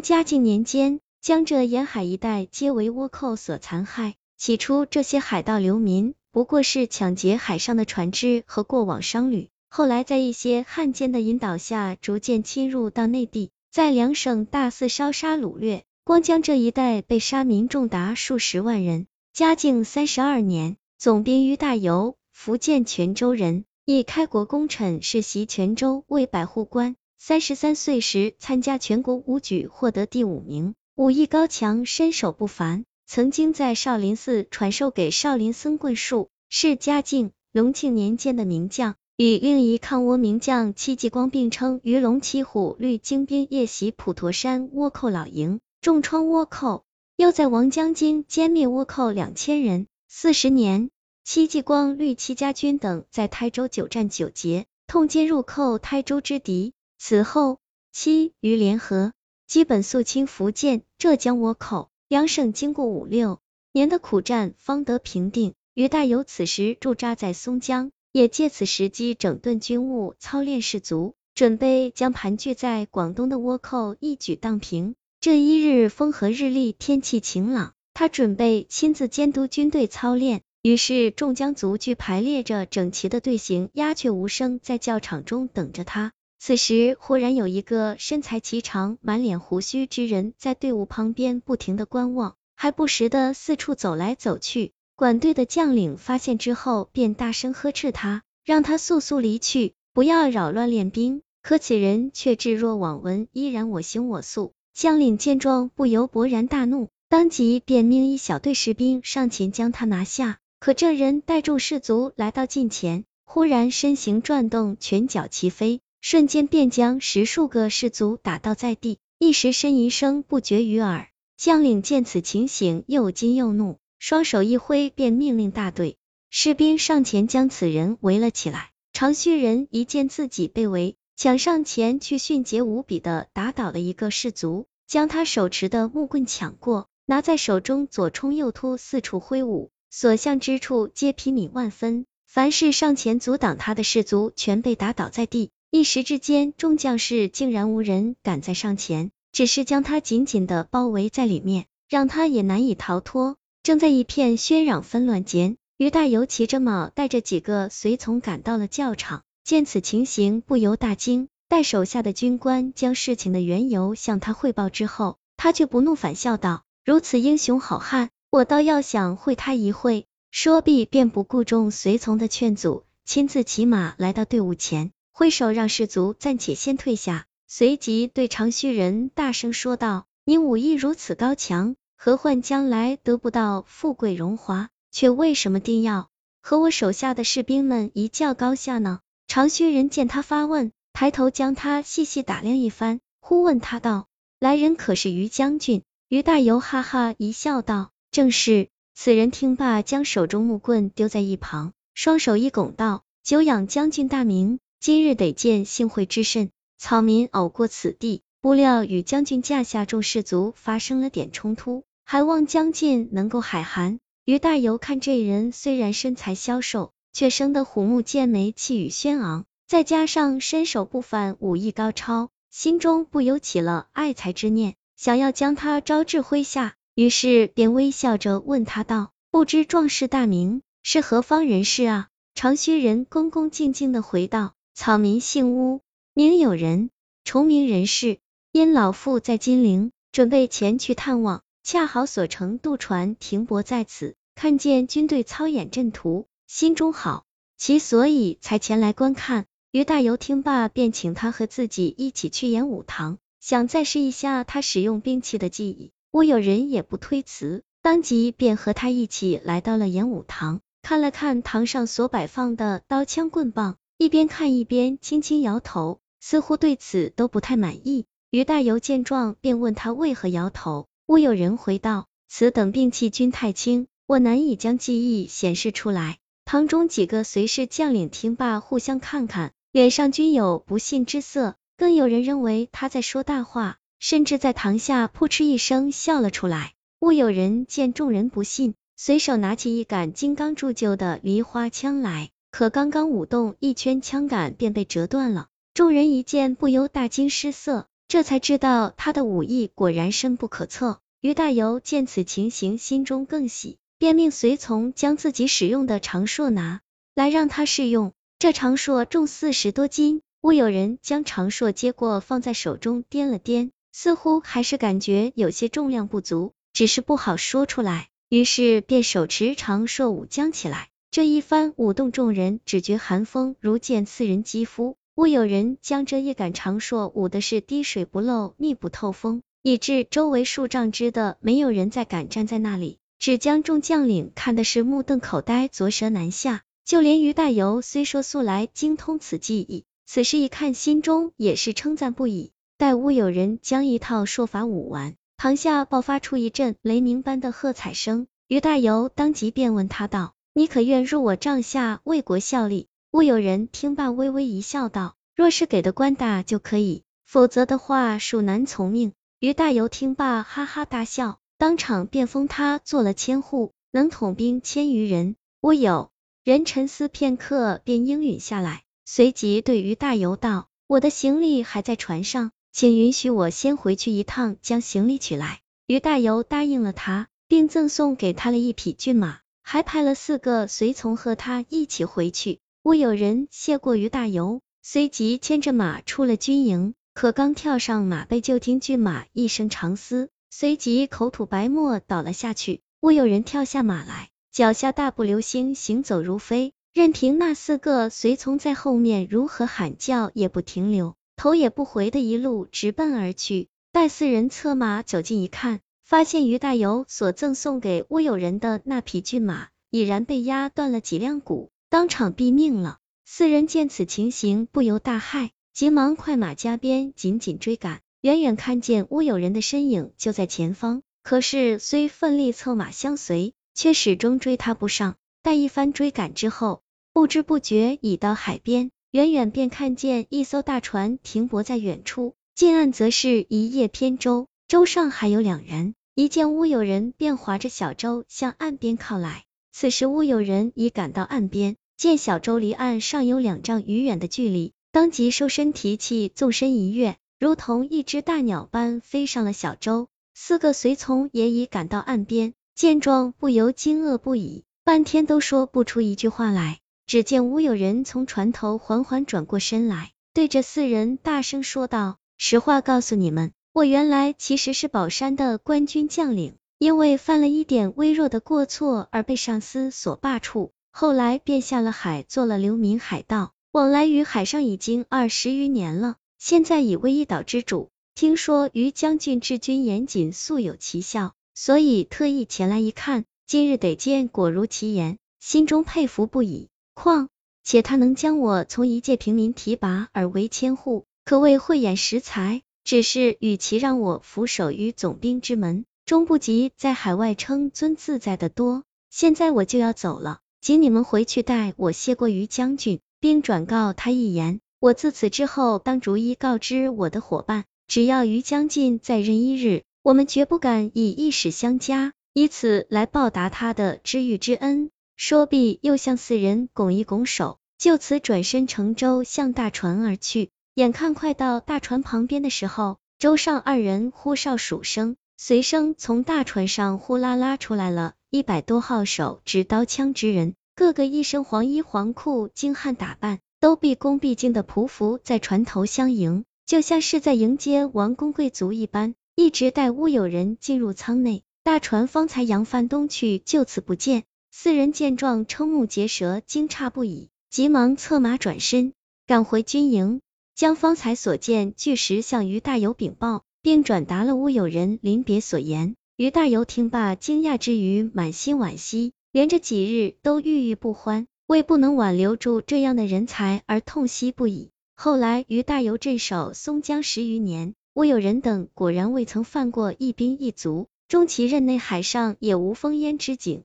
嘉靖年间，江浙沿海一带皆为倭寇所残害。起初，这些海盗流民不过是抢劫海上的船只和过往商旅，后来在一些汉奸的引导下，逐渐侵入到内地，在两省大肆烧杀掳掠，光江浙一带被杀民众达数十万人。嘉靖三十二年，总兵于大猷，福建泉州人，以开国功臣世袭泉州为百户官。三十三岁时参加全国武举，获得第五名，武艺高强，身手不凡。曾经在少林寺传授给少林僧棍术，是嘉靖、隆庆年间的名将，与另一抗倭名将戚继光并称鱼龙骑虎率精兵夜袭普陀山倭寇老营，重创倭寇，又在王江津歼灭倭寇两千人。四十年，戚继光率戚家军等在台州久战久捷，痛歼入寇台州之敌。此后，戚余联合，基本肃清福建、浙江倭寇，两省经过五六年的苦战，方得平定。于大猷此时驻扎在松江，也借此时机整顿军务，操练士卒，准备将盘踞在广东的倭寇一举荡平。这一日风和日丽，天气晴朗，他准备亲自监督军队操练。于是众将族俱排列着整齐的队形，鸦雀无声，在教场中等着他。此时，忽然有一个身材颀长、满脸胡须之人在队伍旁边不停的观望，还不时的四处走来走去。管队的将领发现之后，便大声呵斥他，让他速速离去，不要扰乱练兵。可此人却置若罔闻，依然我行我素。将领见状，不由勃然大怒，当即便命一小队士兵上前将他拿下。可这人带众士卒来到近前，忽然身形转动，拳脚齐飞。瞬间便将十数个士卒打倒在地，一时呻吟声不绝于耳。将领见此情形，又惊又怒，双手一挥，便命令大队士兵上前将此人围了起来。长须人一见自己被围，抢上前去，迅捷无比的打倒了一个士卒，将他手持的木棍抢过，拿在手中左冲右突，四处挥舞，所向之处皆披靡万分。凡是上前阻挡他的士卒，全被打倒在地。一时之间，众将士竟然无人敢再上前，只是将他紧紧的包围在里面，让他也难以逃脱。正在一片喧嚷纷乱间，于大猷骑着马，带着几个随从赶到了教场，见此情形，不由大惊。待手下的军官将事情的缘由向他汇报之后，他却不怒反笑道：“如此英雄好汉，我倒要想会他一会。”说毕，便不顾众随从的劝阻，亲自骑马来到队伍前。挥手让士卒暂且先退下，随即对长须人大声说道：“你武艺如此高强，何患将来得不到富贵荣华，却为什么定要和我手下的士兵们一较高下呢？”长须人见他发问，抬头将他细细打量一番，忽问他道：“来人可是于将军？”于大猷哈哈一笑道：“正是。”此人听罢，将手中木棍丢在一旁，双手一拱道：“久仰将军大名。”今日得见幸会之甚，草民偶过此地，不料与将军驾下众士卒发生了点冲突，还望将军能够海涵。于大猷看这人虽然身材消瘦，却生得虎目健眉，气宇轩昂，再加上身手不凡，武艺高超，心中不由起了爱才之念，想要将他招至麾下，于是便微笑着问他道：“不知壮士大名，是何方人士啊？”长须人恭恭敬敬的回道。草民姓乌，名有人，重名人士。因老父在金陵，准备前去探望，恰好所乘渡船停泊在此，看见军队操演阵图，心中好奇，所以才前来观看。于大猷听罢，便请他和自己一起去演武堂，想再试一下他使用兵器的技艺。乌有人也不推辞，当即便和他一起来到了演武堂，看了看堂上所摆放的刀枪棍棒。一边看一边轻轻摇头，似乎对此都不太满意。于大猷见状，便问他为何摇头。乌有人回道：此等病气均太轻，我难以将记忆显示出来。堂中几个随侍将领听罢，互相看看，脸上均有不信之色，更有人认为他在说大话，甚至在堂下扑哧一声笑了出来。乌有人见众人不信，随手拿起一杆金刚铸就的梨花枪来。可刚刚舞动，一圈枪杆便被折断了。众人一见，不由大惊失色。这才知道他的武艺果然深不可测。于大猷见此情形，心中更喜，便命随从将自己使用的长槊拿来让他试用。这长槊重四十多斤，乌有人将长槊接过，放在手中掂了掂，似乎还是感觉有些重量不足，只是不好说出来。于是便手持长槊舞将起来。这一番舞动，众人只觉寒风如剑刺人肌肤。乌有人将这一杆长硕舞的是滴水不漏，密不透风。以致周围数丈之的没有人再敢站在那里，只将众将领看的是目瞪口呆，左舌难下。就连于大猷虽说素来精通此技艺，此时一看，心中也是称赞不已。待乌有人将一套说法舞完，堂下爆发出一阵雷鸣般的喝彩声。于大猷当即便问他道：“你可愿入我帐下为国效力？”乌有人听罢微微一笑，道：“若是给的官大就可以，否则的话，恕难从命。”于大猷听罢，哈哈大笑，当场便封他做了千户，能统兵千余人。乌有人沉思片刻，便应允下来，随即对于大猷道：“我的行李还在船上，请允许我先回去一趟，将行李取来。”于大猷答应了他，并赠送给他了一匹骏马，还派了四个随从和他一起回去。乌有人谢过于大猷，随即牵着马出了军营。可刚跳上马背，就听骏马一声长嘶，随即口吐白沫倒了下去。乌有人跳下马来，脚下大步流星，行走如飞，任凭那四个随从在后面如何喊叫，也不停留，头也不回的一路直奔而去。待四人策马走近一看，发现于大猷所赠送给乌有人的那匹骏马已然被压断了几两骨，当场毙命了。四人见此情形，不由大骇。急忙快马加鞭，紧紧追赶。远远看见乌有人的身影就在前方，可是虽奋力策马相随，却始终追他不上。待一番追赶之后，不知不觉已到海边，远远便看见一艘大船停泊在远处，近岸则是一叶扁舟，舟上还有两人。一见乌有人，便划着小舟向岸边靠来。此时乌有人已赶到岸边，见小舟离岸尚有两丈余远的距离。当即收身提气，纵身一跃，如同一只大鸟般飞上了小舟。四个随从也已赶到岸边，见状不由惊愕不已，半天都说不出一句话来。只见乌有人从船头缓缓转过身来，对着四人大声说道：“实话告诉你们，我原来其实是宝山的官军将领，因为犯了一点微弱的过错而被上司所罢黜，后来便下了海，做了流民海盗。”往来于海上已经二十余年了，现在已为一岛之主。听说于将军治军严谨，素有奇效，所以特意前来一看。今日得见果如其言，心中佩服不已。况且他能将我从一介平民提拔而为千户，可谓慧眼识才。只是与其让我俯首于总兵之门，终不及在海外称尊自在的多。现在我就要走了，请你们回去带我谢过于将军。并转告他一言，我自此之后当逐一告知我的伙伴，只要于将军在任一日，我们绝不敢以一矢相加，以此来报答他的知遇之恩。说毕，又向四人拱一拱手，就此转身乘舟向大船而去。眼看快到大船旁边的时候，舟上二人呼哨数声，随声从大船上呼啦啦出来了一百多号手执刀枪之人。个个一身黄衣黄裤，精悍打扮，都毕恭毕敬的匍匐在船头相迎，就像是在迎接王公贵族一般。一直带乌有人进入舱内，大船方才扬帆东去，就此不见。四人见状，瞠目结舌，惊诧不已，急忙策马转身赶回军营，将方才所见据实向于大猷禀报，并转达了乌有人临别所言。于大猷听罢，惊讶之余，满心惋惜。连着几日都郁郁不欢，为不能挽留住这样的人才而痛惜不已。后来于大猷镇守松江十余年，乌有人等果然未曾犯过一兵一卒，终其任内海上也无烽烟之景。